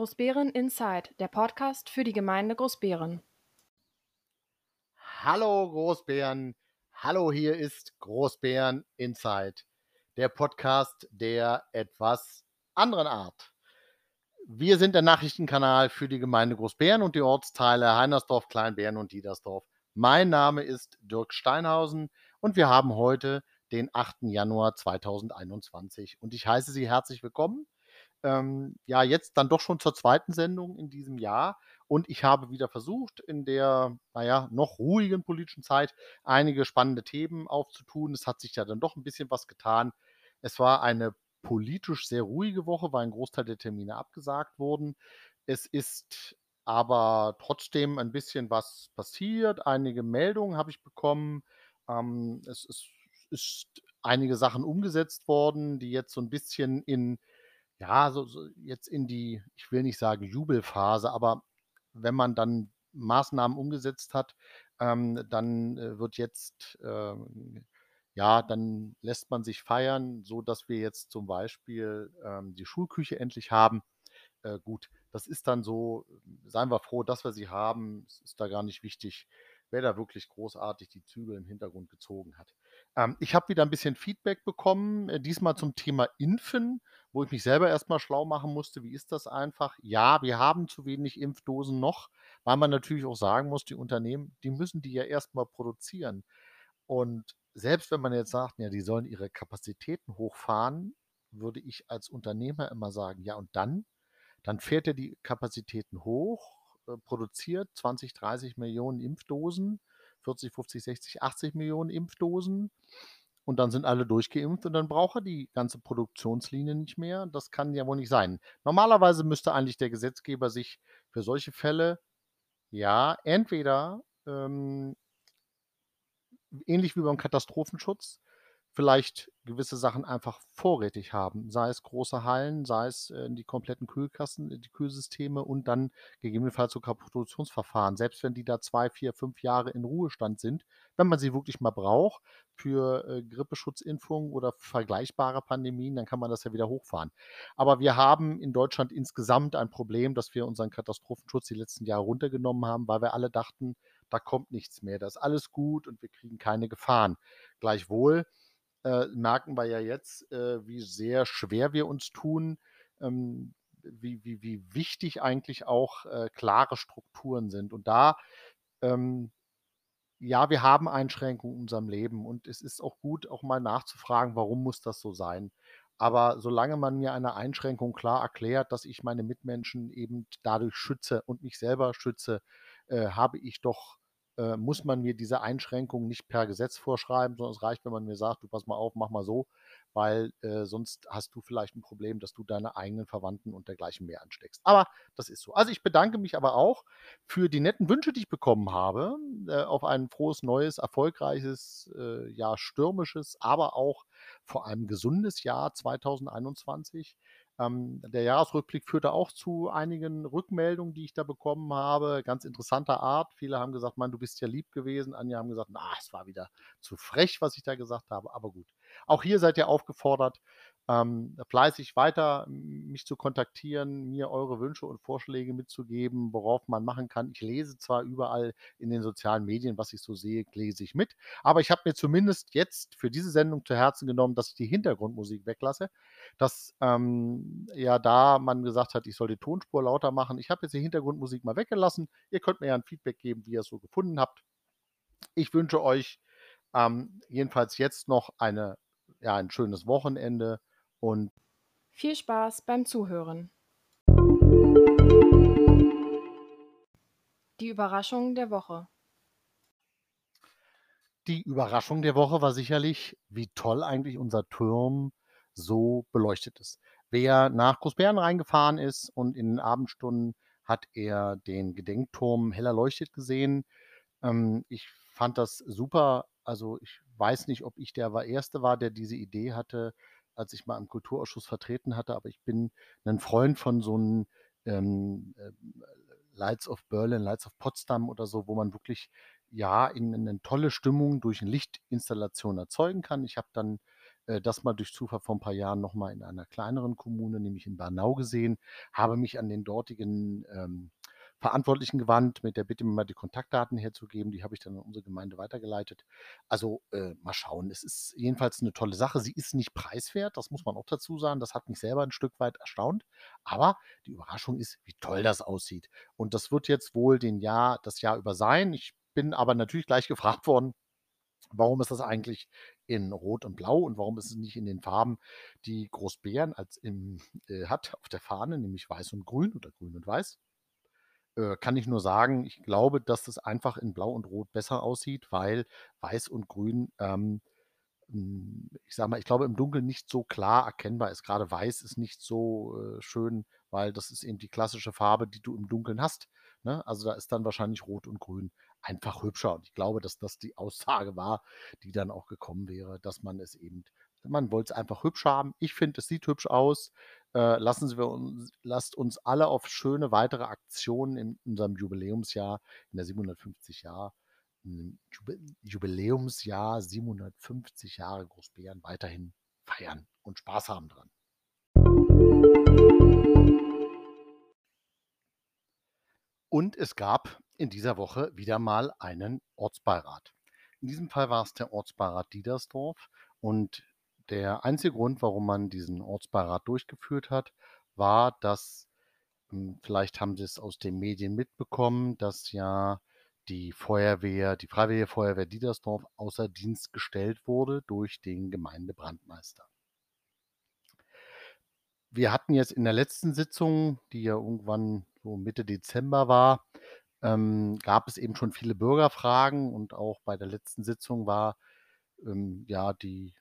Großbären Inside, der Podcast für die Gemeinde Großbären. Hallo Großbären, hallo hier ist Großbären Inside, der Podcast der etwas anderen Art. Wir sind der Nachrichtenkanal für die Gemeinde Großbären und die Ortsteile Heinersdorf, Kleinbären und Diedersdorf. Mein Name ist Dirk Steinhausen und wir haben heute den 8. Januar 2021 und ich heiße Sie herzlich willkommen ähm, ja, jetzt dann doch schon zur zweiten Sendung in diesem Jahr. Und ich habe wieder versucht, in der, naja, noch ruhigen politischen Zeit einige spannende Themen aufzutun. Es hat sich ja dann doch ein bisschen was getan. Es war eine politisch sehr ruhige Woche, weil ein Großteil der Termine abgesagt wurden. Es ist aber trotzdem ein bisschen was passiert. Einige Meldungen habe ich bekommen. Ähm, es ist, ist einige Sachen umgesetzt worden, die jetzt so ein bisschen in ja, so, so jetzt in die, ich will nicht sagen Jubelphase, aber wenn man dann Maßnahmen umgesetzt hat, ähm, dann äh, wird jetzt, äh, ja, dann lässt man sich feiern, so dass wir jetzt zum Beispiel ähm, die Schulküche endlich haben. Äh, gut, das ist dann so, seien wir froh, dass wir sie haben. Es ist da gar nicht wichtig, wer da wirklich großartig die Zügel im Hintergrund gezogen hat. Ähm, ich habe wieder ein bisschen Feedback bekommen, äh, diesmal zum Thema Impfen wo ich mich selber erstmal schlau machen musste, wie ist das einfach? Ja, wir haben zu wenig Impfdosen noch, weil man natürlich auch sagen muss, die Unternehmen, die müssen die ja erstmal produzieren. Und selbst wenn man jetzt sagt, ja, die sollen ihre Kapazitäten hochfahren, würde ich als Unternehmer immer sagen, ja, und dann? Dann fährt er die Kapazitäten hoch, äh, produziert 20, 30 Millionen Impfdosen, 40, 50, 60, 80 Millionen Impfdosen und dann sind alle durchgeimpft und dann braucht er die ganze Produktionslinie nicht mehr. Das kann ja wohl nicht sein. Normalerweise müsste eigentlich der Gesetzgeber sich für solche Fälle, ja, entweder ähm, ähnlich wie beim Katastrophenschutz, vielleicht gewisse Sachen einfach vorrätig haben, sei es große Hallen, sei es äh, die kompletten Kühlkassen, die Kühlsysteme und dann gegebenenfalls sogar Produktionsverfahren. Selbst wenn die da zwei, vier, fünf Jahre in Ruhestand sind, wenn man sie wirklich mal braucht für äh, Grippeschutzimpfungen oder vergleichbare Pandemien, dann kann man das ja wieder hochfahren. Aber wir haben in Deutschland insgesamt ein Problem, dass wir unseren Katastrophenschutz die letzten Jahre runtergenommen haben, weil wir alle dachten, da kommt nichts mehr, da ist alles gut und wir kriegen keine Gefahren. Gleichwohl äh, merken wir ja jetzt, äh, wie sehr schwer wir uns tun, ähm, wie, wie, wie wichtig eigentlich auch äh, klare Strukturen sind. Und da, ähm, ja, wir haben Einschränkungen in unserem Leben und es ist auch gut, auch mal nachzufragen, warum muss das so sein. Aber solange man mir eine Einschränkung klar erklärt, dass ich meine Mitmenschen eben dadurch schütze und mich selber schütze, äh, habe ich doch äh, muss man mir diese Einschränkungen nicht per Gesetz vorschreiben, sondern es reicht, wenn man mir sagt, du pass mal auf, mach mal so, weil äh, sonst hast du vielleicht ein Problem, dass du deine eigenen Verwandten und dergleichen mehr ansteckst. Aber das ist so. Also ich bedanke mich aber auch für die netten Wünsche, die ich bekommen habe, äh, auf ein frohes, neues, erfolgreiches, äh, ja, stürmisches, aber auch vor allem gesundes Jahr 2021. Ähm, der Jahresrückblick führte auch zu einigen Rückmeldungen, die ich da bekommen habe, ganz interessanter Art. Viele haben gesagt, Mann, du bist ja lieb gewesen. Andere haben gesagt, na, es war wieder zu frech, was ich da gesagt habe. Aber gut. Auch hier seid ihr aufgefordert, ähm, fleißig weiter mich zu kontaktieren, mir eure Wünsche und Vorschläge mitzugeben, worauf man machen kann. Ich lese zwar überall in den sozialen Medien, was ich so sehe, lese ich mit, aber ich habe mir zumindest jetzt für diese Sendung zu Herzen genommen, dass ich die Hintergrundmusik weglasse, dass ähm, ja da man gesagt hat, ich soll die Tonspur lauter machen. Ich habe jetzt die Hintergrundmusik mal weggelassen. Ihr könnt mir ja ein Feedback geben, wie ihr es so gefunden habt. Ich wünsche euch ähm, jedenfalls jetzt noch eine, ja, ein schönes Wochenende und viel Spaß beim Zuhören. Die Überraschung der Woche. Die Überraschung der Woche war sicherlich, wie toll eigentlich unser Turm so beleuchtet ist. Wer nach Großbären reingefahren ist und in den Abendstunden hat er den Gedenkturm heller leuchtet gesehen. Ähm, ich fand das super. Also ich weiß nicht, ob ich der Erste war, der diese Idee hatte, als ich mal im Kulturausschuss vertreten hatte, aber ich bin ein Freund von so einem ähm, äh, Lights of Berlin, Lights of Potsdam oder so, wo man wirklich ja in, in eine tolle Stimmung durch eine Lichtinstallation erzeugen kann. Ich habe dann äh, das mal durch Zufall vor ein paar Jahren noch mal in einer kleineren Kommune, nämlich in Bernau gesehen, habe mich an den dortigen, ähm, Verantwortlichen gewandt mit der Bitte, mir mal die Kontaktdaten herzugeben. Die habe ich dann an unsere Gemeinde weitergeleitet. Also, äh, mal schauen. Es ist jedenfalls eine tolle Sache. Sie ist nicht preiswert, das muss man auch dazu sagen. Das hat mich selber ein Stück weit erstaunt. Aber die Überraschung ist, wie toll das aussieht. Und das wird jetzt wohl den Jahr das Jahr über sein. Ich bin aber natürlich gleich gefragt worden, warum ist das eigentlich in Rot und Blau und warum ist es nicht in den Farben, die Großbären als im, äh, hat auf der Fahne, nämlich Weiß und Grün oder Grün und Weiß. Äh, kann ich nur sagen, ich glaube, dass das einfach in Blau und Rot besser aussieht, weil Weiß und Grün, ähm, hm, ich sage mal, ich glaube, im Dunkeln nicht so klar erkennbar ist. Gerade Weiß ist nicht so äh, schön, weil das ist eben die klassische Farbe, die du im Dunkeln hast. Ne? Also da ist dann wahrscheinlich Rot und Grün einfach hübscher. Und ich glaube, dass das die Aussage war, die dann auch gekommen wäre, dass man es eben, man wollte es einfach hübsch haben. Ich finde, es sieht hübsch aus. Äh, lassen Sie wir uns, lasst uns alle auf schöne weitere Aktionen in unserem Jubiläumsjahr, in der 750 Jahr, Jubiläumsjahr 750 Jahre Großbären weiterhin feiern und Spaß haben dran. Und es gab in dieser Woche wieder mal einen Ortsbeirat. In diesem Fall war es der Ortsbeirat Diedersdorf und der einzige Grund, warum man diesen Ortsbeirat durchgeführt hat, war, dass hm, vielleicht haben Sie es aus den Medien mitbekommen, dass ja die Feuerwehr, die Freiwillige Feuerwehr Diedersdorf außer Dienst gestellt wurde durch den Gemeindebrandmeister. Wir hatten jetzt in der letzten Sitzung, die ja irgendwann so Mitte Dezember war, ähm, gab es eben schon viele Bürgerfragen und auch bei der letzten Sitzung war ähm, ja die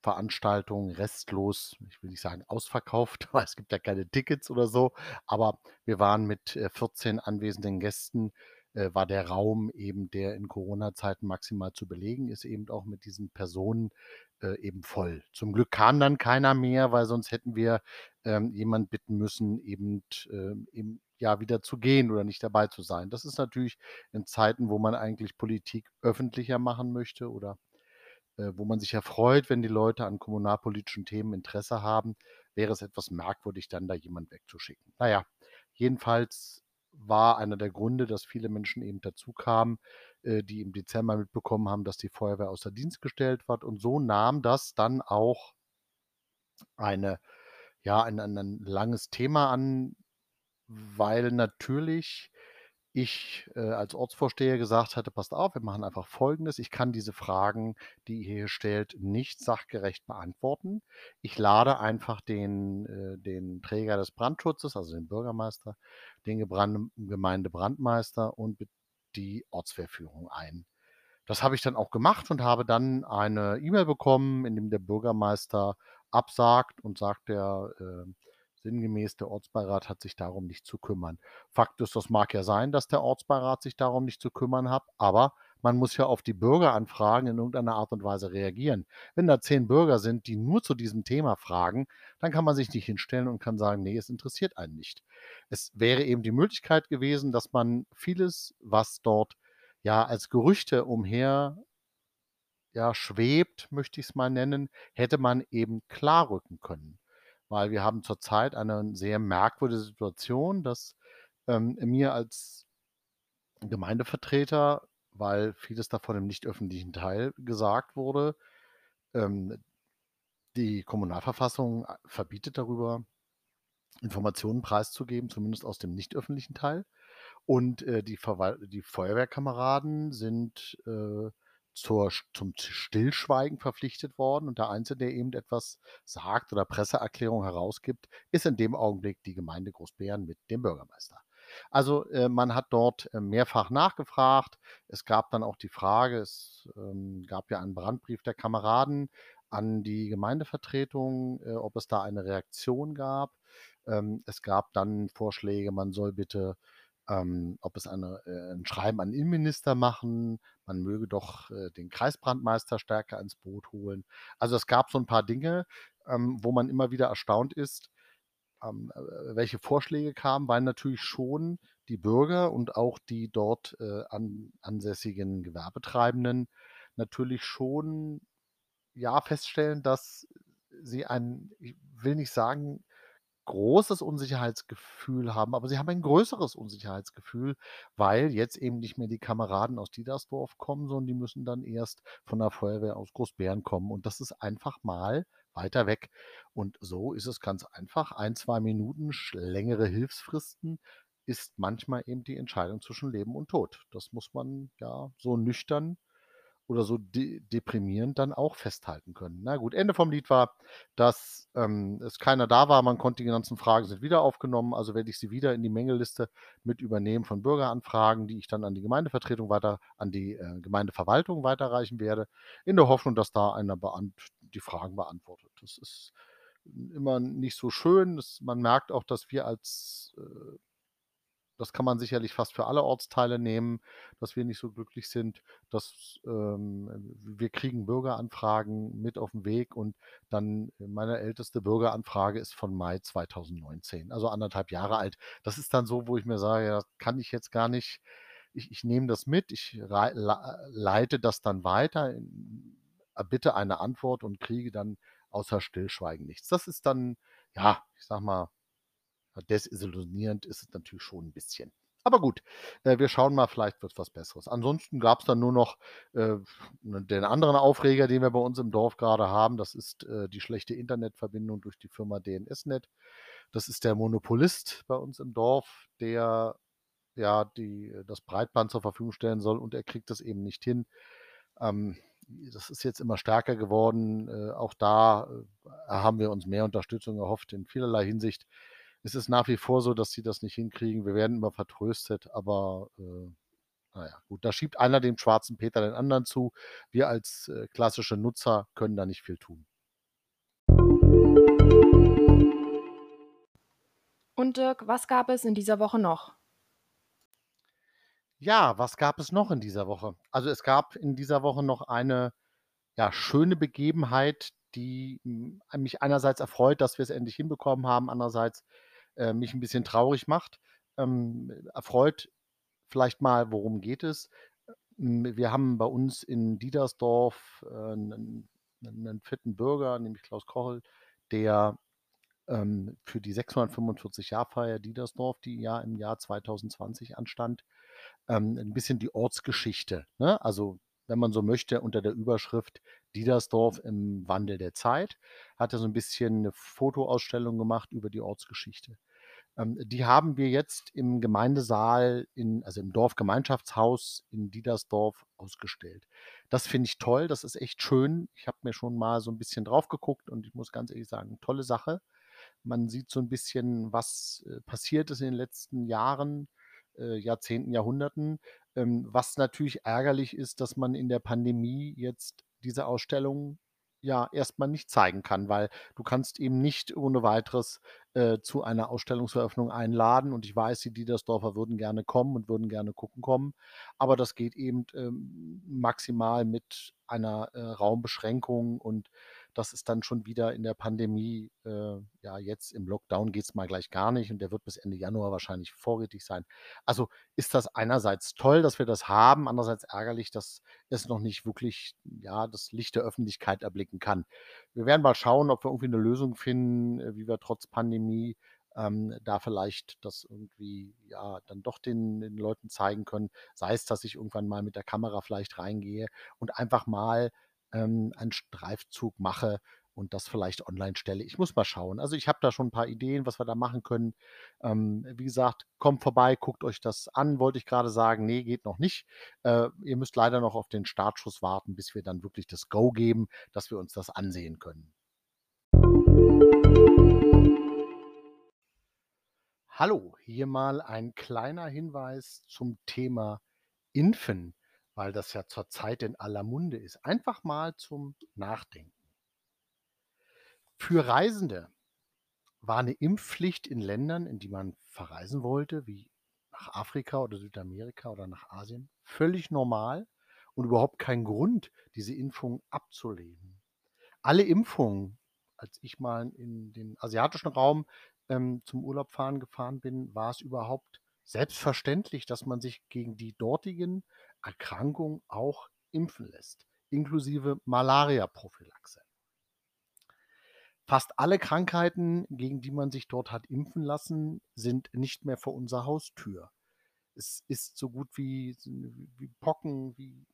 Veranstaltung restlos, ich will nicht sagen ausverkauft, weil es gibt ja keine Tickets oder so, aber wir waren mit 14 äh, anwesenden Gästen, äh, war der Raum eben, der in Corona-Zeiten maximal zu belegen ist, eben auch mit diesen Personen äh, eben voll. Zum Glück kam dann keiner mehr, weil sonst hätten wir ähm, jemand bitten müssen, eben, äh, eben ja wieder zu gehen oder nicht dabei zu sein. Das ist natürlich in Zeiten, wo man eigentlich Politik öffentlicher machen möchte oder wo man sich ja freut, wenn die Leute an kommunalpolitischen Themen Interesse haben, wäre es etwas merkwürdig, dann da jemand wegzuschicken. Naja, jedenfalls war einer der Gründe, dass viele Menschen eben dazu kamen, äh, die im Dezember mitbekommen haben, dass die Feuerwehr außer Dienst gestellt wird. Und so nahm das dann auch eine, ja, ein, ein langes Thema an, weil natürlich ich äh, als Ortsvorsteher gesagt hatte, passt auf, wir machen einfach Folgendes. Ich kann diese Fragen, die ihr hier stellt, nicht sachgerecht beantworten. Ich lade einfach den, äh, den Träger des Brandschutzes, also den Bürgermeister, den Gebrand Gemeindebrandmeister und die Ortswehrführung ein. Das habe ich dann auch gemacht und habe dann eine E-Mail bekommen, in dem der Bürgermeister absagt und sagt, der äh, Sinngemäß, der Ortsbeirat hat sich darum nicht zu kümmern. Fakt ist, das mag ja sein, dass der Ortsbeirat sich darum nicht zu kümmern hat, aber man muss ja auf die Bürgeranfragen in irgendeiner Art und Weise reagieren. Wenn da zehn Bürger sind, die nur zu diesem Thema fragen, dann kann man sich nicht hinstellen und kann sagen, nee, es interessiert einen nicht. Es wäre eben die Möglichkeit gewesen, dass man vieles, was dort ja als Gerüchte umher ja, schwebt, möchte ich es mal nennen, hätte man eben klarrücken können weil wir haben zurzeit eine sehr merkwürdige Situation, dass ähm, mir als Gemeindevertreter, weil vieles davon im nicht öffentlichen Teil gesagt wurde, ähm, die Kommunalverfassung äh, verbietet darüber, Informationen preiszugeben, zumindest aus dem nicht öffentlichen Teil. Und äh, die, die Feuerwehrkameraden sind äh, zur, zum Stillschweigen verpflichtet worden und der Einzige, der eben etwas sagt oder Presseerklärung herausgibt, ist in dem Augenblick die Gemeinde Großbären mit dem Bürgermeister. Also äh, man hat dort äh, mehrfach nachgefragt. Es gab dann auch die Frage, es ähm, gab ja einen Brandbrief der Kameraden an die Gemeindevertretung, äh, ob es da eine Reaktion gab. Ähm, es gab dann Vorschläge, man soll bitte ähm, ob es eine, äh, ein Schreiben an Innenminister machen, man möge doch äh, den Kreisbrandmeister stärker ins Boot holen. Also es gab so ein paar Dinge, ähm, wo man immer wieder erstaunt ist, ähm, äh, welche Vorschläge kamen, weil natürlich schon die Bürger und auch die dort äh, an, ansässigen Gewerbetreibenden natürlich schon ja feststellen, dass sie ein, ich will nicht sagen, großes Unsicherheitsgefühl haben, aber sie haben ein größeres Unsicherheitsgefühl, weil jetzt eben nicht mehr die Kameraden aus Diedersdorf kommen, sondern die müssen dann erst von der Feuerwehr aus Großbären kommen. Und das ist einfach mal weiter weg. Und so ist es ganz einfach. Ein, zwei Minuten längere Hilfsfristen ist manchmal eben die Entscheidung zwischen Leben und Tod. Das muss man ja so nüchtern oder so de deprimierend dann auch festhalten können. Na gut, Ende vom Lied war, dass ähm, es keiner da war. Man konnte die ganzen Fragen sind wieder aufgenommen. Also werde ich sie wieder in die Mängelliste mit übernehmen von Bürgeranfragen, die ich dann an die Gemeindevertretung weiter, an die äh, Gemeindeverwaltung weiterreichen werde, in der Hoffnung, dass da einer die Fragen beantwortet. Das ist immer nicht so schön. Das, man merkt auch, dass wir als äh, das kann man sicherlich fast für alle Ortsteile nehmen, dass wir nicht so glücklich sind, dass ähm, wir kriegen Bürgeranfragen mit auf den Weg und dann äh, meine älteste Bürgeranfrage ist von Mai 2019, also anderthalb Jahre alt. Das ist dann so, wo ich mir sage, ja, kann ich jetzt gar nicht, ich, ich nehme das mit, ich leite das dann weiter, bitte eine Antwort und kriege dann außer Stillschweigen nichts. Das ist dann, ja, ich sag mal, desillusionierend ist es natürlich schon ein bisschen. Aber gut, äh, wir schauen mal, vielleicht wird es was Besseres. Ansonsten gab es dann nur noch äh, den anderen Aufreger, den wir bei uns im Dorf gerade haben. Das ist äh, die schlechte Internetverbindung durch die Firma DNSNet. Das ist der Monopolist bei uns im Dorf, der ja die, das Breitband zur Verfügung stellen soll und er kriegt das eben nicht hin. Ähm, das ist jetzt immer stärker geworden. Äh, auch da äh, haben wir uns mehr Unterstützung erhofft in vielerlei Hinsicht es ist nach wie vor so, dass sie das nicht hinkriegen. Wir werden immer vertröstet, aber äh, naja, gut, da schiebt einer dem schwarzen Peter den anderen zu. Wir als äh, klassische Nutzer können da nicht viel tun. Und Dirk, was gab es in dieser Woche noch? Ja, was gab es noch in dieser Woche? Also es gab in dieser Woche noch eine ja, schöne Begebenheit, die hm, mich einerseits erfreut, dass wir es endlich hinbekommen haben, andererseits äh, mich ein bisschen traurig macht. Ähm, erfreut vielleicht mal, worum geht es? Wir haben bei uns in Diedersdorf äh, einen, einen fitten Bürger, nämlich Klaus Kochel, der ähm, für die 645-Jahrfeier Diedersdorf, die ja im Jahr 2020 anstand, ähm, ein bisschen die Ortsgeschichte, ne? also wenn man so möchte, unter der Überschrift Diedersdorf im Wandel der Zeit, hat er so ein bisschen eine Fotoausstellung gemacht über die Ortsgeschichte. Ähm, die haben wir jetzt im Gemeindesaal, in, also im Dorfgemeinschaftshaus in Diedersdorf ausgestellt. Das finde ich toll, das ist echt schön. Ich habe mir schon mal so ein bisschen drauf geguckt und ich muss ganz ehrlich sagen, tolle Sache. Man sieht so ein bisschen, was äh, passiert ist in den letzten Jahren, äh, Jahrzehnten, Jahrhunderten. Ähm, was natürlich ärgerlich ist, dass man in der Pandemie jetzt diese Ausstellung ja erstmal nicht zeigen kann, weil du kannst eben nicht ohne weiteres äh, zu einer Ausstellungseröffnung einladen. Und ich weiß, die Diedersdorfer würden gerne kommen und würden gerne gucken kommen. Aber das geht eben ähm, maximal mit einer äh, Raumbeschränkung und das ist dann schon wieder in der Pandemie, äh, ja, jetzt im Lockdown geht es mal gleich gar nicht und der wird bis Ende Januar wahrscheinlich vorrätig sein. Also ist das einerseits toll, dass wir das haben, andererseits ärgerlich, dass es noch nicht wirklich, ja, das Licht der Öffentlichkeit erblicken kann. Wir werden mal schauen, ob wir irgendwie eine Lösung finden, äh, wie wir trotz Pandemie ähm, da vielleicht das irgendwie ja dann doch den, den, Leuten zeigen können. Sei es, dass ich irgendwann mal mit der Kamera vielleicht reingehe und einfach mal ähm, einen Streifzug mache und das vielleicht online stelle. Ich muss mal schauen. Also ich habe da schon ein paar Ideen, was wir da machen können. Ähm, wie gesagt, kommt vorbei, guckt euch das an. Wollte ich gerade sagen, nee, geht noch nicht. Äh, ihr müsst leider noch auf den Startschuss warten, bis wir dann wirklich das Go geben, dass wir uns das ansehen können. Hallo, hier mal ein kleiner Hinweis zum Thema Impfen weil das ja zurzeit in aller Munde ist. Einfach mal zum Nachdenken. Für Reisende war eine Impfpflicht in Ländern, in die man verreisen wollte, wie nach Afrika oder Südamerika oder nach Asien, völlig normal und überhaupt kein Grund, diese Impfung abzulehnen. Alle Impfungen, als ich mal in den asiatischen Raum ähm, zum Urlaub fahren gefahren bin, war es überhaupt selbstverständlich, dass man sich gegen die dortigen Erkrankung auch impfen lässt. inklusive Malaria-Prophylaxe. Fast alle Krankheiten, gegen die man sich dort hat impfen lassen, sind nicht mehr vor unserer Haustür. Es ist so gut wie, wie Pocken, wie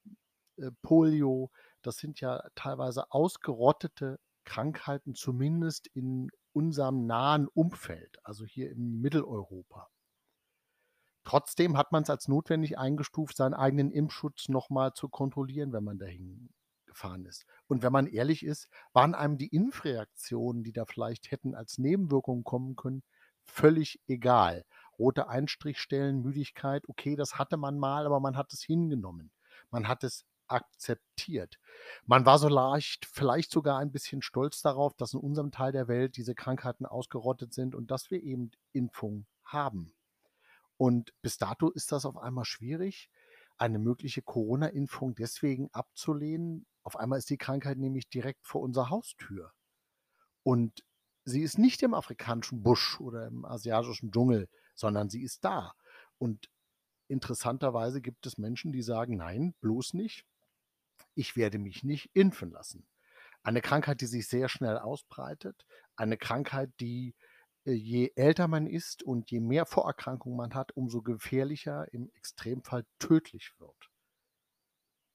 äh, Polio. Das sind ja teilweise ausgerottete Krankheiten, zumindest in unserem nahen Umfeld, also hier in Mitteleuropa. Trotzdem hat man es als notwendig eingestuft, seinen eigenen Impfschutz nochmal zu kontrollieren, wenn man dahin gefahren ist. Und wenn man ehrlich ist, waren einem die Impfreaktionen, die da vielleicht hätten als Nebenwirkungen kommen können, völlig egal. Rote Einstrichstellen, Müdigkeit, okay, das hatte man mal, aber man hat es hingenommen. Man hat es akzeptiert. Man war so leicht, vielleicht sogar ein bisschen stolz darauf, dass in unserem Teil der Welt diese Krankheiten ausgerottet sind und dass wir eben Impfung haben. Und bis dato ist das auf einmal schwierig, eine mögliche Corona-Impfung deswegen abzulehnen, auf einmal ist die Krankheit nämlich direkt vor unserer Haustür. Und sie ist nicht im afrikanischen Busch oder im asiatischen Dschungel, sondern sie ist da. Und interessanterweise gibt es Menschen, die sagen, nein, bloß nicht. Ich werde mich nicht impfen lassen. Eine Krankheit, die sich sehr schnell ausbreitet, eine Krankheit, die je älter man ist und je mehr Vorerkrankungen man hat, umso gefährlicher, im Extremfall tödlich wird.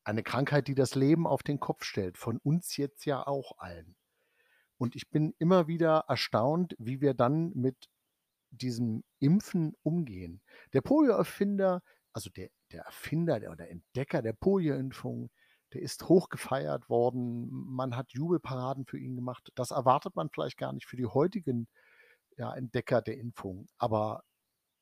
Eine Krankheit, die das Leben auf den Kopf stellt, von uns jetzt ja auch allen. Und ich bin immer wieder erstaunt, wie wir dann mit diesem Impfen umgehen. Der Polio-Erfinder, also der, der Erfinder der, oder Entdecker der Polio-Impfung, der ist hoch gefeiert worden. Man hat Jubelparaden für ihn gemacht. Das erwartet man vielleicht gar nicht für die heutigen ja, Entdecker der Impfung. Aber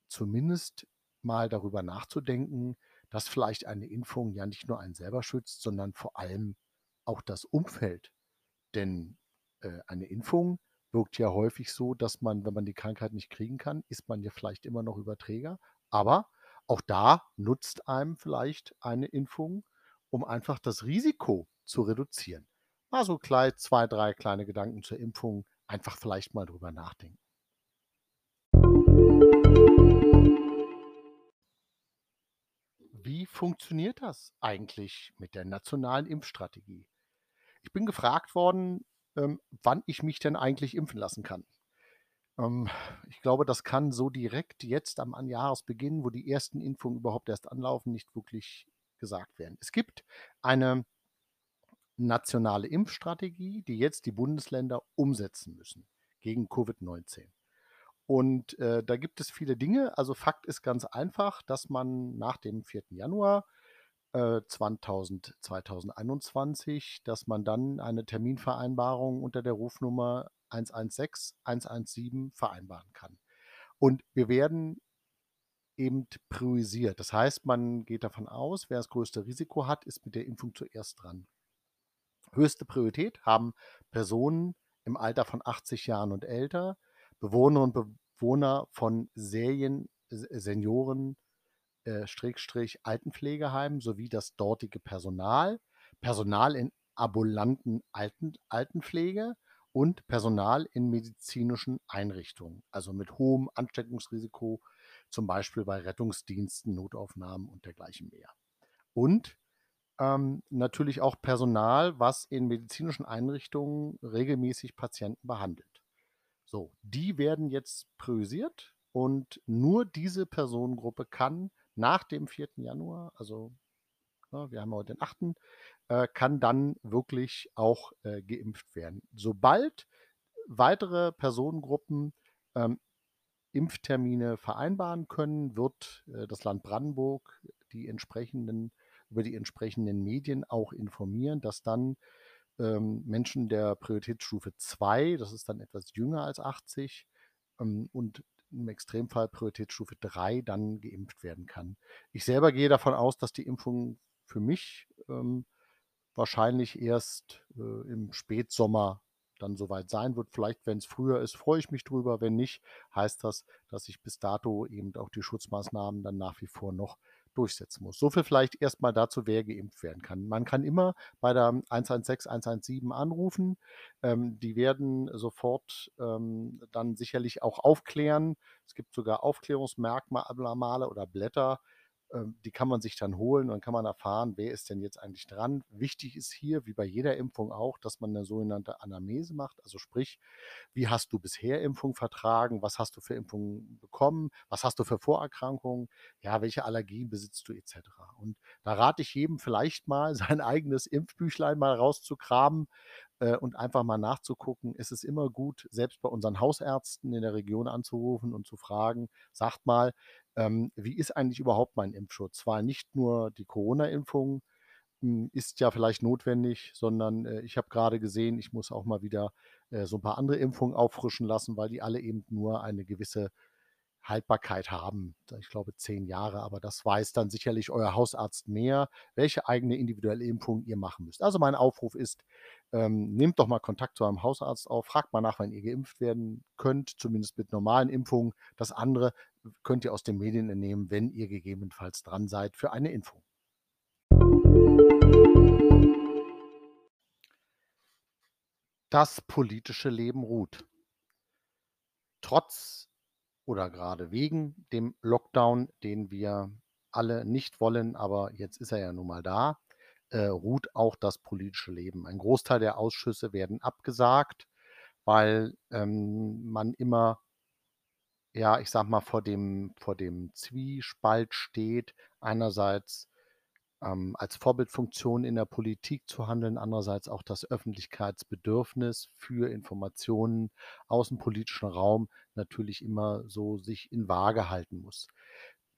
zumindest mal darüber nachzudenken, dass vielleicht eine Impfung ja nicht nur einen selber schützt, sondern vor allem auch das Umfeld. Denn äh, eine Impfung wirkt ja häufig so, dass man, wenn man die Krankheit nicht kriegen kann, ist man ja vielleicht immer noch Überträger. Aber auch da nutzt einem vielleicht eine Impfung, um einfach das Risiko zu reduzieren. Mal so zwei, drei kleine Gedanken zur Impfung, einfach vielleicht mal drüber nachdenken. Wie funktioniert das eigentlich mit der nationalen Impfstrategie? Ich bin gefragt worden, ähm, wann ich mich denn eigentlich impfen lassen kann. Ähm, ich glaube, das kann so direkt jetzt am Jahresbeginn, wo die ersten Impfungen überhaupt erst anlaufen, nicht wirklich gesagt werden. Es gibt eine nationale Impfstrategie, die jetzt die Bundesländer umsetzen müssen gegen Covid-19. Und äh, da gibt es viele Dinge. Also Fakt ist ganz einfach, dass man nach dem 4. Januar äh, 2000, 2021, dass man dann eine Terminvereinbarung unter der Rufnummer 116 117 vereinbaren kann. Und wir werden eben priorisiert. Das heißt, man geht davon aus, wer das größte Risiko hat, ist mit der Impfung zuerst dran. Höchste Priorität haben Personen im Alter von 80 Jahren und älter, Bewohner und Bewohner von Serien, Senioren, äh, Strickstrich Altenpflegeheimen sowie das dortige Personal, Personal in ambulanten Alten, Altenpflege und Personal in medizinischen Einrichtungen, also mit hohem Ansteckungsrisiko, zum Beispiel bei Rettungsdiensten, Notaufnahmen und dergleichen mehr. Und ähm, natürlich auch Personal, was in medizinischen Einrichtungen regelmäßig Patienten behandelt. So, die werden jetzt priorisiert und nur diese Personengruppe kann nach dem 4. Januar, also ja, ne, wir haben heute den 8., äh, kann dann wirklich auch äh, geimpft werden. Sobald weitere Personengruppen ähm, Impftermine vereinbaren können, wird äh, das Land Brandenburg die entsprechenden, über die entsprechenden Medien auch informieren, dass dann ähm, Menschen der Prioritätsstufe 2, das ist dann etwas jünger als 80, ähm, und im Extremfall Prioritätsstufe 3 dann geimpft werden kann. Ich selber gehe davon aus, dass die Impfung für mich ähm, wahrscheinlich erst äh, im Spätsommer dann soweit sein wird. Vielleicht, wenn es früher ist, freue ich mich drüber. Wenn nicht, heißt das, dass ich bis dato eben auch die Schutzmaßnahmen dann nach wie vor noch durchsetzen muss. So viel vielleicht erstmal dazu, wer geimpft werden kann. Man kann immer bei der 116, 117 anrufen. Ähm, die werden sofort ähm, dann sicherlich auch aufklären. Es gibt sogar Aufklärungsmerkmale oder Blätter, die kann man sich dann holen und dann kann man erfahren, wer ist denn jetzt eigentlich dran. Wichtig ist hier, wie bei jeder Impfung auch, dass man eine sogenannte Anamnese macht. Also sprich, wie hast du bisher Impfung vertragen? Was hast du für Impfungen bekommen? Was hast du für Vorerkrankungen? Ja, welche Allergien besitzt du etc. Und da rate ich jedem vielleicht mal, sein eigenes Impfbüchlein mal rauszukramen äh, und einfach mal nachzugucken. Es ist immer gut, selbst bei unseren Hausärzten in der Region anzurufen und zu fragen, sagt mal, ähm, wie ist eigentlich überhaupt mein Impfschutz? Zwar nicht nur die Corona-Impfung hm, ist ja vielleicht notwendig, sondern äh, ich habe gerade gesehen, ich muss auch mal wieder äh, so ein paar andere Impfungen auffrischen lassen, weil die alle eben nur eine gewisse Haltbarkeit haben. Ich glaube zehn Jahre, aber das weiß dann sicherlich euer Hausarzt mehr, welche eigene individuelle Impfung ihr machen müsst. Also mein Aufruf ist, ähm, nehmt doch mal Kontakt zu eurem Hausarzt auf, fragt mal nach, wann ihr geimpft werden könnt, zumindest mit normalen Impfungen. Das andere könnt ihr aus den Medien entnehmen, wenn ihr gegebenenfalls dran seid für eine Impfung. Das politische Leben ruht. Trotz oder gerade wegen dem Lockdown, den wir alle nicht wollen, aber jetzt ist er ja nun mal da, äh, ruht auch das politische Leben. Ein Großteil der Ausschüsse werden abgesagt, weil ähm, man immer, ja, ich sag mal, vor dem, vor dem Zwiespalt steht. Einerseits ähm, als Vorbildfunktion in der Politik zu handeln, andererseits auch das Öffentlichkeitsbedürfnis für Informationen aus dem politischen Raum natürlich immer so sich in Waage halten muss.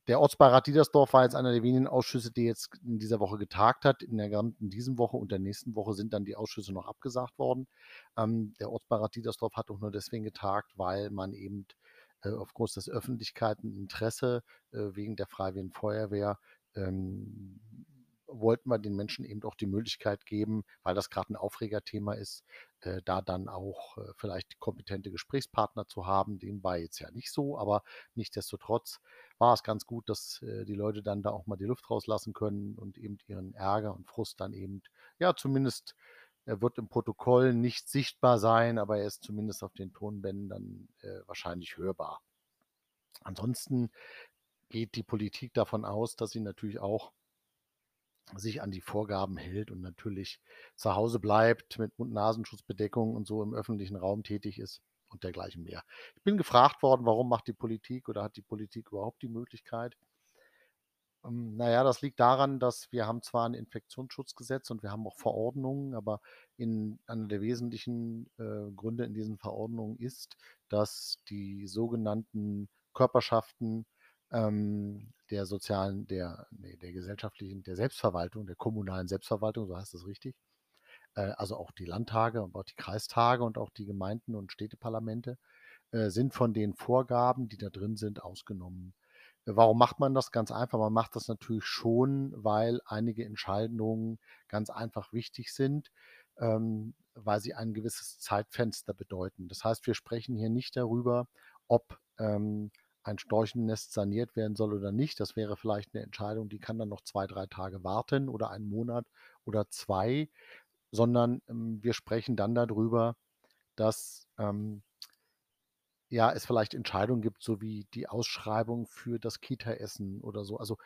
Der Ortsbeirat Diedersdorf war jetzt einer der wenigen Ausschüsse, die jetzt in dieser Woche getagt hat. In der gesamten diesen Woche und der nächsten Woche sind dann die Ausschüsse noch abgesagt worden. Ähm, der Ortsbeirat Diedersdorf hat auch nur deswegen getagt, weil man eben aufgrund des öffentlichen Interesse äh, wegen der Freiwilligen Feuerwehr ähm, wollten wir den Menschen eben auch die Möglichkeit geben, weil das gerade ein Aufregerthema ist, äh, da dann auch äh, vielleicht kompetente Gesprächspartner zu haben. Dem war jetzt ja nicht so, aber nichtsdestotrotz war es ganz gut, dass äh, die Leute dann da auch mal die Luft rauslassen können und eben ihren Ärger und Frust dann eben, ja, zumindest er wird im Protokoll nicht sichtbar sein, aber er ist zumindest auf den Tonbändern äh, wahrscheinlich hörbar. Ansonsten geht die Politik davon aus, dass sie natürlich auch sich an die Vorgaben hält und natürlich zu Hause bleibt, mit Mund-Nasenschutzbedeckung und so im öffentlichen Raum tätig ist und dergleichen mehr. Ich bin gefragt worden, warum macht die Politik oder hat die Politik überhaupt die Möglichkeit? Ähm, naja, das liegt daran, dass wir haben zwar ein Infektionsschutzgesetz und wir haben auch Verordnungen, aber in, einer der wesentlichen äh, Gründe in diesen Verordnungen ist, dass die sogenannten Körperschaften ähm, der sozialen, der, nee, der gesellschaftlichen, der Selbstverwaltung, der kommunalen Selbstverwaltung, so heißt das richtig. Äh, also auch die Landtage und auch die Kreistage und auch die Gemeinden und Städteparlamente äh, sind von den Vorgaben, die da drin sind, ausgenommen. Warum macht man das? Ganz einfach. Man macht das natürlich schon, weil einige Entscheidungen ganz einfach wichtig sind, ähm, weil sie ein gewisses Zeitfenster bedeuten. Das heißt, wir sprechen hier nicht darüber, ob ähm, ein Storchennest saniert werden soll oder nicht. Das wäre vielleicht eine Entscheidung, die kann dann noch zwei, drei Tage warten oder einen Monat oder zwei, sondern ähm, wir sprechen dann darüber, dass ähm, ja, es vielleicht Entscheidungen gibt, so wie die Ausschreibung für das Kita-Essen oder so. Also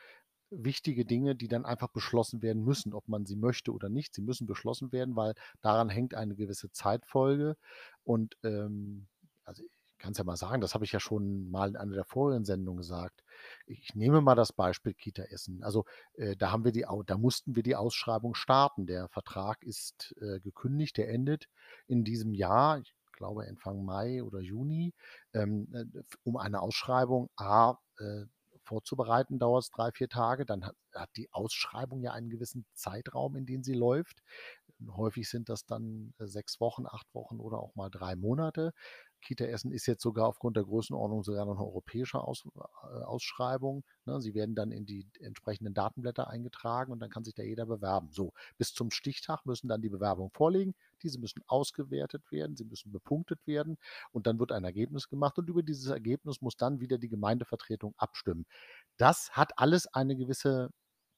wichtige Dinge, die dann einfach beschlossen werden müssen, ob man sie möchte oder nicht. Sie müssen beschlossen werden, weil daran hängt eine gewisse Zeitfolge. Und ähm, also kann es ja mal sagen, das habe ich ja schon mal in einer der vorigen Sendungen gesagt. Ich nehme mal das Beispiel Kita-Essen. Also äh, da haben wir die, da mussten wir die Ausschreibung starten. Der Vertrag ist äh, gekündigt, der endet in diesem Jahr, ich glaube Anfang Mai oder Juni, ähm, äh, um eine Ausschreibung A äh, vorzubereiten, dauert es drei, vier Tage. Dann hat, hat, die Ausschreibung ja einen gewissen Zeitraum, in den sie läuft. Häufig sind das dann äh, sechs Wochen, acht Wochen oder auch mal drei Monate. Kita-Essen ist jetzt sogar aufgrund der Größenordnung sogar noch eine europäische Aus, äh, Ausschreibung. Ne? Sie werden dann in die entsprechenden Datenblätter eingetragen und dann kann sich da jeder bewerben. So, bis zum Stichtag müssen dann die Bewerbungen vorliegen. Diese müssen ausgewertet werden, sie müssen bepunktet werden und dann wird ein Ergebnis gemacht und über dieses Ergebnis muss dann wieder die Gemeindevertretung abstimmen. Das hat alles eine gewisse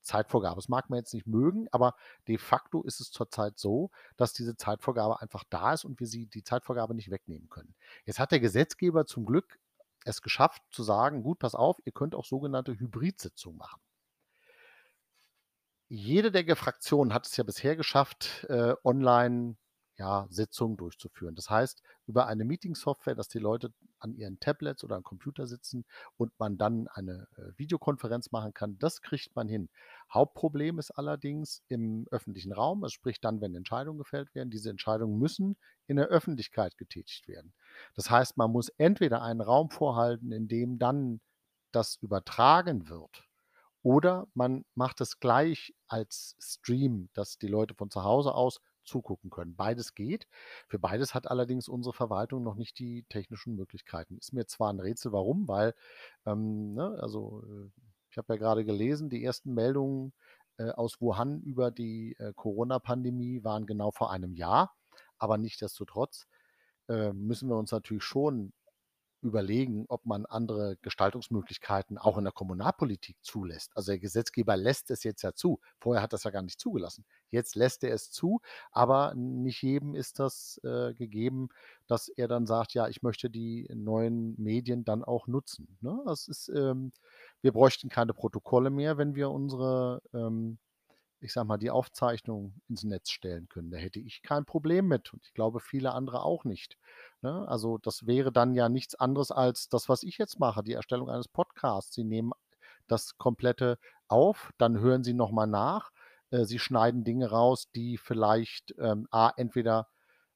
Zeitvorgabe. Das mag man jetzt nicht mögen, aber de facto ist es zurzeit so, dass diese Zeitvorgabe einfach da ist und wir sie die Zeitvorgabe nicht wegnehmen können. Jetzt hat der Gesetzgeber zum Glück es geschafft zu sagen, gut, pass auf, ihr könnt auch sogenannte Hybridsitzungen machen. jede der Fraktionen hat es ja bisher geschafft, äh, online ja, Sitzungen durchzuführen. Das heißt, über eine Meeting-Software, dass die Leute an ihren Tablets oder am Computer sitzen und man dann eine äh, Videokonferenz machen kann, das kriegt man hin. Hauptproblem ist allerdings im öffentlichen Raum, es spricht dann, wenn Entscheidungen gefällt werden. Diese Entscheidungen müssen in der Öffentlichkeit getätigt werden. Das heißt, man muss entweder einen Raum vorhalten, in dem dann das übertragen wird oder man macht es gleich als Stream, dass die Leute von zu Hause aus zugucken können. Beides geht. Für beides hat allerdings unsere Verwaltung noch nicht die technischen Möglichkeiten. Ist mir zwar ein Rätsel, warum, weil, ähm, ne, also äh, ich habe ja gerade gelesen, die ersten Meldungen äh, aus Wuhan über die äh, Corona-Pandemie waren genau vor einem Jahr. Aber nichtsdestotrotz äh, müssen wir uns natürlich schon überlegen, ob man andere Gestaltungsmöglichkeiten auch in der Kommunalpolitik zulässt. Also der Gesetzgeber lässt es jetzt ja zu. Vorher hat das ja gar nicht zugelassen. Jetzt lässt er es zu, aber nicht jedem ist das äh, gegeben, dass er dann sagt, ja, ich möchte die neuen Medien dann auch nutzen. Ne? Das ist, ähm, wir bräuchten keine Protokolle mehr, wenn wir unsere ähm, ich sage mal, die Aufzeichnung ins Netz stellen können. Da hätte ich kein Problem mit und ich glaube viele andere auch nicht. Ne? Also das wäre dann ja nichts anderes als das, was ich jetzt mache, die Erstellung eines Podcasts. Sie nehmen das komplette auf, dann hören Sie nochmal nach. Äh, Sie schneiden Dinge raus, die vielleicht ähm, A, entweder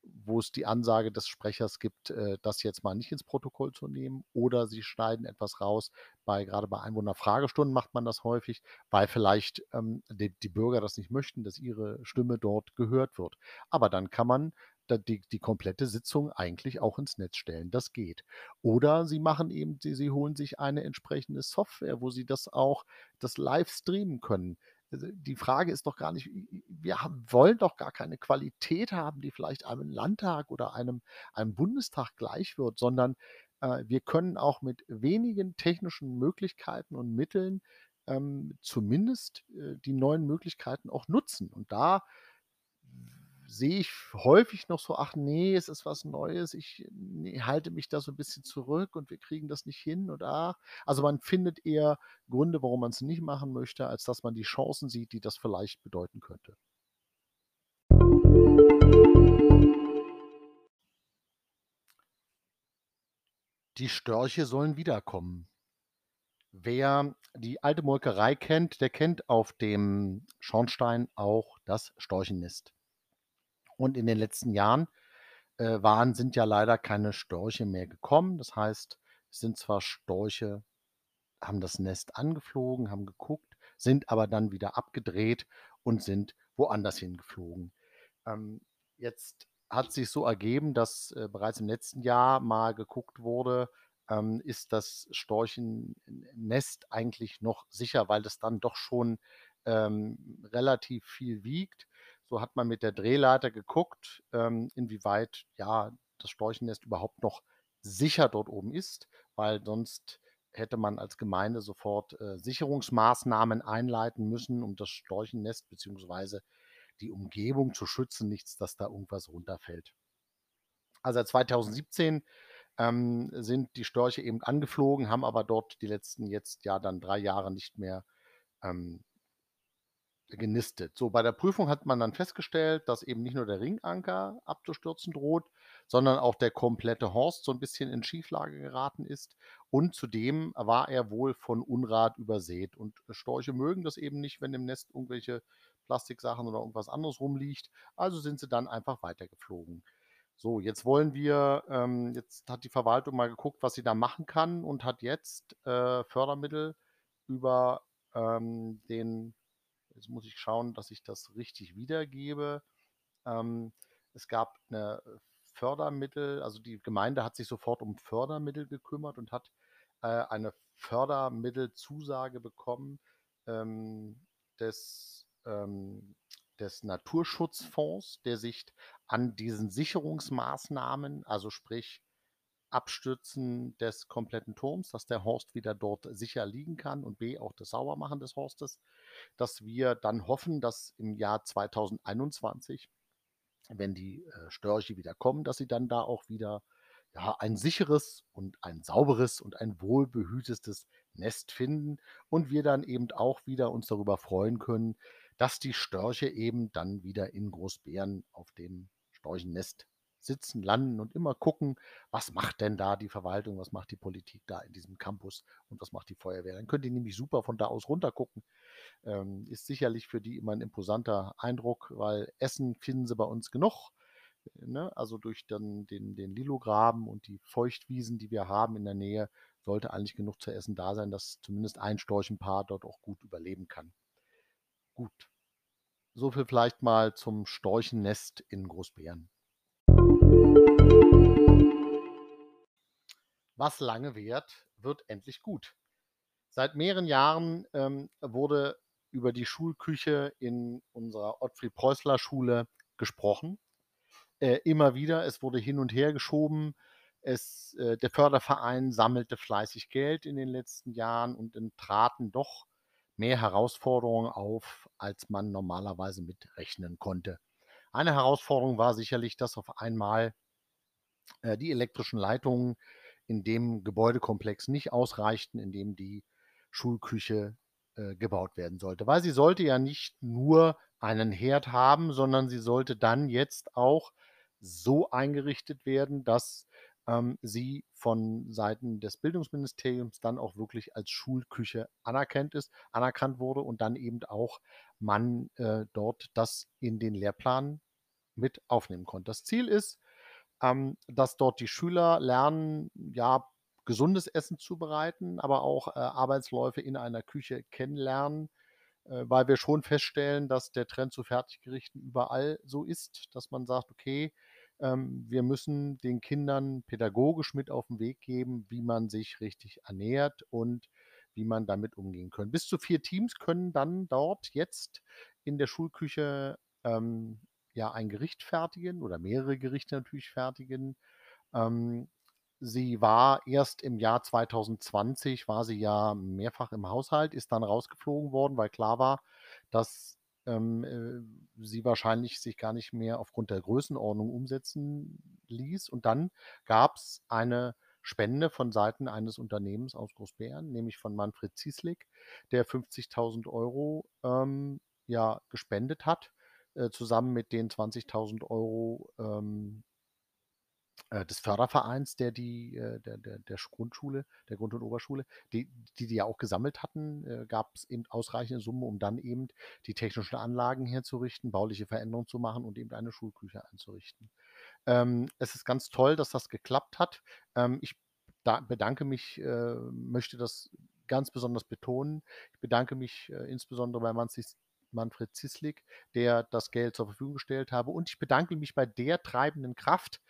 wo es die Ansage des Sprechers gibt, äh, das jetzt mal nicht ins Protokoll zu nehmen, oder sie schneiden etwas raus. Bei, gerade bei Einwohnerfragestunden macht man das häufig, weil vielleicht ähm, die, die, Bürger das nicht möchten, dass ihre Stimme dort gehört wird. Aber dann kann man die, die komplette Sitzung eigentlich auch ins Netz stellen. Das geht. Oder sie machen eben, sie, sie holen sich eine entsprechende Software, wo sie das auch, das live streamen können. Also, die Frage ist doch gar nicht, wir haben, wollen doch gar keine Qualität haben, die vielleicht einem Landtag oder einem, einem Bundestag gleich wird, sondern äh, wir können auch mit wenigen technischen Möglichkeiten und Mitteln ähm, zumindest äh, die neuen Möglichkeiten auch nutzen. Und da sehe ich häufig noch so, ach nee, es ist was Neues, ich nee, halte mich da so ein bisschen zurück und wir kriegen das nicht hin und ach. Also man findet eher Gründe, warum man es nicht machen möchte, als dass man die Chancen sieht, die das vielleicht bedeuten könnte. Die Störche sollen wiederkommen. Wer die alte Molkerei kennt, der kennt auf dem Schornstein auch das Storchennest. Und in den letzten Jahren äh, waren, sind ja leider keine Störche mehr gekommen. Das heißt, es sind zwar Störche, haben das Nest angeflogen, haben geguckt, sind aber dann wieder abgedreht und sind woanders hingeflogen. Ähm, jetzt hat sich so ergeben, dass äh, bereits im letzten Jahr mal geguckt wurde, ähm, ist das Storchennest eigentlich noch sicher, weil das dann doch schon ähm, relativ viel wiegt. So hat man mit der Drehleiter geguckt, ähm, inwieweit ja das Storchennest überhaupt noch sicher dort oben ist, weil sonst hätte man als Gemeinde sofort äh, Sicherungsmaßnahmen einleiten müssen, um das Storchennest bzw. die Umgebung zu schützen, nichts, dass da irgendwas runterfällt. Also seit 2017 ähm, sind die Störche eben angeflogen, haben aber dort die letzten jetzt ja dann drei Jahre nicht mehr ähm, genistet. So, bei der Prüfung hat man dann festgestellt, dass eben nicht nur der Ringanker abzustürzen droht, sondern auch der komplette Horst so ein bisschen in Schieflage geraten ist. Und zudem war er wohl von Unrat übersät. Und Storche mögen das eben nicht, wenn im Nest irgendwelche Plastiksachen oder irgendwas anderes rumliegt. Also sind sie dann einfach weitergeflogen. So, jetzt wollen wir, ähm, jetzt hat die Verwaltung mal geguckt, was sie da machen kann und hat jetzt äh, Fördermittel über ähm, den Jetzt muss ich schauen, dass ich das richtig wiedergebe. Ähm, es gab eine Fördermittel, also die Gemeinde hat sich sofort um Fördermittel gekümmert und hat äh, eine Fördermittelzusage bekommen ähm, des, ähm, des Naturschutzfonds, der sich an diesen Sicherungsmaßnahmen, also sprich Abstürzen des kompletten Turms, dass der Horst wieder dort sicher liegen kann und B auch das Saubermachen des Horstes, dass wir dann hoffen, dass im Jahr 2021, wenn die äh, Störche wieder kommen, dass sie dann da auch wieder ja, ein sicheres und ein sauberes und ein wohlbehütetes Nest finden und wir dann eben auch wieder uns darüber freuen können, dass die Störche eben dann wieder in Großbären auf dem Storchennest sitzen, landen und immer gucken, was macht denn da die Verwaltung, was macht die Politik da in diesem Campus und was macht die Feuerwehr. Dann könnt ihr nämlich super von da aus runter gucken. Ähm, ist sicherlich für die immer ein imposanter Eindruck, weil Essen finden sie bei uns genug. Ne? Also durch dann den, den Lilograben und die Feuchtwiesen, die wir haben in der Nähe, sollte eigentlich genug zu essen da sein, dass zumindest ein Storchenpaar dort auch gut überleben kann. Gut. So viel vielleicht mal zum Storchennest in Großbären. Was lange währt, wird endlich gut. Seit mehreren Jahren ähm, wurde über die Schulküche in unserer Ottfried-Preußler-Schule gesprochen. Äh, immer wieder, es wurde hin und her geschoben. Es, äh, der Förderverein sammelte fleißig Geld in den letzten Jahren und traten doch mehr Herausforderungen auf, als man normalerweise mitrechnen konnte. Eine Herausforderung war sicherlich, dass auf einmal äh, die elektrischen Leitungen in dem Gebäudekomplex nicht ausreichten, in dem die Schulküche äh, gebaut werden sollte. Weil sie sollte ja nicht nur einen Herd haben, sondern sie sollte dann jetzt auch so eingerichtet werden, dass ähm, sie von Seiten des Bildungsministeriums dann auch wirklich als Schulküche anerkannt ist, anerkannt wurde und dann eben auch man äh, dort das in den Lehrplan mit aufnehmen konnte. Das Ziel ist, ähm, dass dort die Schüler lernen, ja, gesundes Essen zubereiten, aber auch äh, Arbeitsläufe in einer Küche kennenlernen, äh, weil wir schon feststellen, dass der Trend zu Fertiggerichten überall so ist, dass man sagt, okay, ähm, wir müssen den Kindern pädagogisch mit auf den Weg geben, wie man sich richtig ernährt und wie man damit umgehen kann. Bis zu vier Teams können dann dort jetzt in der Schulküche ähm, ja ein Gericht fertigen oder mehrere Gerichte natürlich fertigen. Ähm, sie war erst im Jahr 2020, war sie ja mehrfach im Haushalt, ist dann rausgeflogen worden, weil klar war, dass ähm, äh, sie wahrscheinlich sich gar nicht mehr aufgrund der Größenordnung umsetzen ließ. Und dann gab es eine Spende von Seiten eines Unternehmens aus Großbären, nämlich von Manfred Zieslik, der 50.000 Euro ähm, ja, gespendet hat, äh, zusammen mit den 20.000 Euro ähm, äh, des Fördervereins, der die, äh, der, der, der Grundschule, der Grund- und Oberschule, die, die die ja auch gesammelt hatten, äh, gab es eben ausreichende Summen, um dann eben die technischen Anlagen herzurichten, bauliche Veränderungen zu machen und eben eine Schulküche einzurichten. Ähm, es ist ganz toll, dass das geklappt hat. Ähm, ich da bedanke mich, äh, möchte das ganz besonders betonen. Ich bedanke mich äh, insbesondere bei Manfred, Manfred Zislik, der das Geld zur Verfügung gestellt habe. Und ich bedanke mich bei der treibenden Kraft,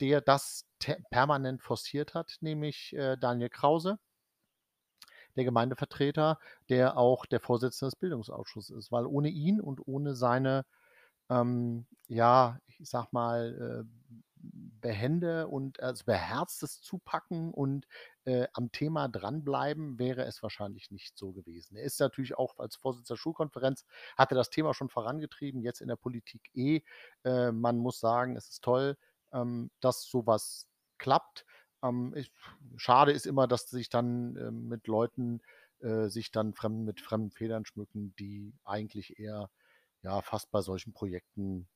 der das permanent forciert hat, nämlich äh, Daniel Krause, der Gemeindevertreter, der auch der Vorsitzende des Bildungsausschusses ist, weil ohne ihn und ohne seine, ähm, ja, ich sag mal, äh, behende und also beherztes Zupacken und äh, am Thema dranbleiben, wäre es wahrscheinlich nicht so gewesen. Er ist natürlich auch als Vorsitzender der Schulkonferenz, hatte das Thema schon vorangetrieben, jetzt in der Politik eh. Äh, man muss sagen, es ist toll, ähm, dass sowas klappt. Ähm, ich, schade ist immer, dass sich dann äh, mit Leuten äh, sich dann fremd, mit fremden Federn schmücken, die eigentlich eher ja fast bei solchen Projekten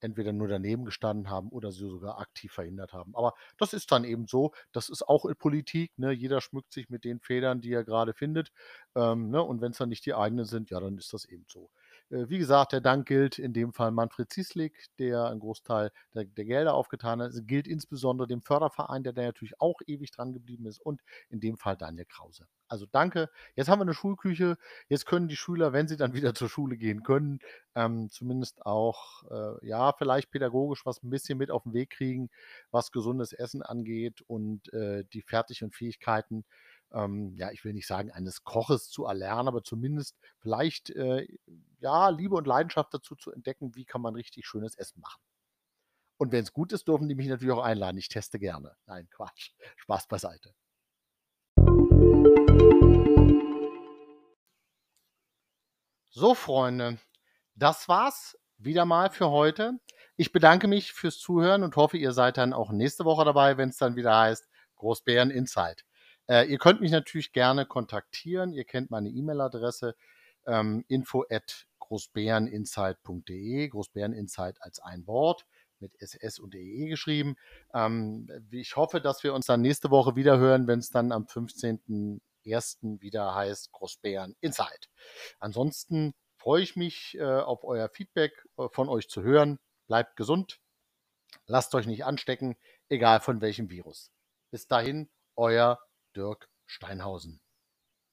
entweder nur daneben gestanden haben oder sie sogar aktiv verhindert haben. Aber das ist dann eben so. Das ist auch in Politik. Ne? Jeder schmückt sich mit den Federn, die er gerade findet. Ähm, ne? Und wenn es dann nicht die eigenen sind, ja, dann ist das eben so. Äh, wie gesagt, der Dank gilt in dem Fall Manfred Zieslik, der einen Großteil der, der, Gelder aufgetan hat. Es gilt insbesondere dem Förderverein, der da natürlich auch ewig dran geblieben ist. Und in dem Fall Daniel Krause. Also danke. Jetzt haben wir eine Schulküche. Jetzt können die Schüler, wenn sie dann wieder zur Schule gehen können, ähm, zumindest auch, äh, ja, vielleicht pädagogisch was ein bisschen mit auf den Weg kriegen, was gesundes Essen angeht und äh, die fertigen Fähigkeiten ähm, ja, ich will nicht sagen, eines Koches zu erlernen, aber zumindest vielleicht, äh, ja, Liebe und Leidenschaft dazu zu entdecken, wie kann man richtig schönes Essen machen. Und wenn es gut ist, dürfen die mich natürlich auch einladen. Ich teste gerne. Nein, Quatsch. Spaß beiseite. So, Freunde, das war's wieder mal für heute. Ich bedanke mich fürs Zuhören und hoffe, ihr seid dann auch nächste Woche dabei, wenn es dann wieder heißt Großbären Insight. Äh, ihr könnt mich natürlich gerne kontaktieren. Ihr kennt meine E-Mail-Adresse ähm, info at großbäreninsight.de, Großbäreninsight als ein Wort mit SS und EE geschrieben. Ähm, ich hoffe, dass wir uns dann nächste Woche wieder hören, wenn es dann am 15.01. wieder heißt Großbären Insight. Ansonsten freue ich mich äh, auf euer Feedback äh, von euch zu hören. Bleibt gesund, lasst euch nicht anstecken, egal von welchem Virus. Bis dahin, euer Dirk Steinhausen.